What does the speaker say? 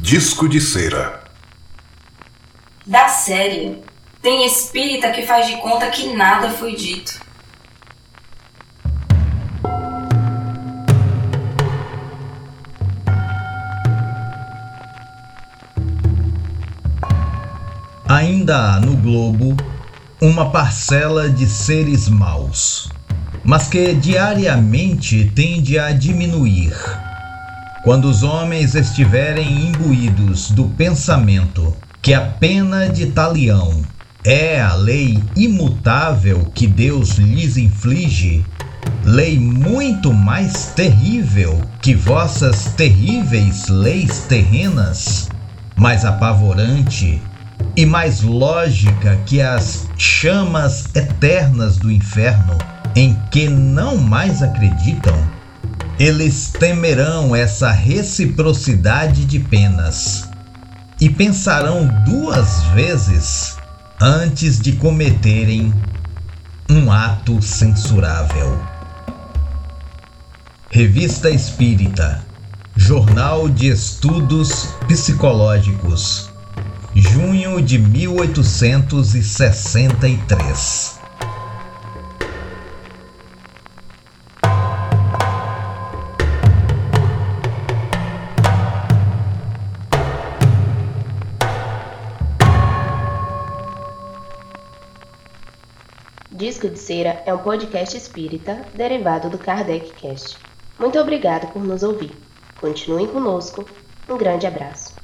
Disco de cera. Da série, tem espírita que faz de conta que nada foi dito. Ainda há no globo uma parcela de seres maus, mas que diariamente tende a diminuir. Quando os homens estiverem imbuídos do pensamento que a pena de talião é a lei imutável que Deus lhes inflige, lei muito mais terrível que vossas terríveis leis terrenas, mais apavorante e mais lógica que as chamas eternas do inferno em que não mais acreditam, eles temerão essa reciprocidade de penas e pensarão duas vezes antes de cometerem um ato censurável. Revista Espírita, Jornal de Estudos Psicológicos, junho de 1863. Disco de Cera é um podcast espírita derivado do Kardec Cast. Muito obrigado por nos ouvir. Continuem conosco. Um grande abraço.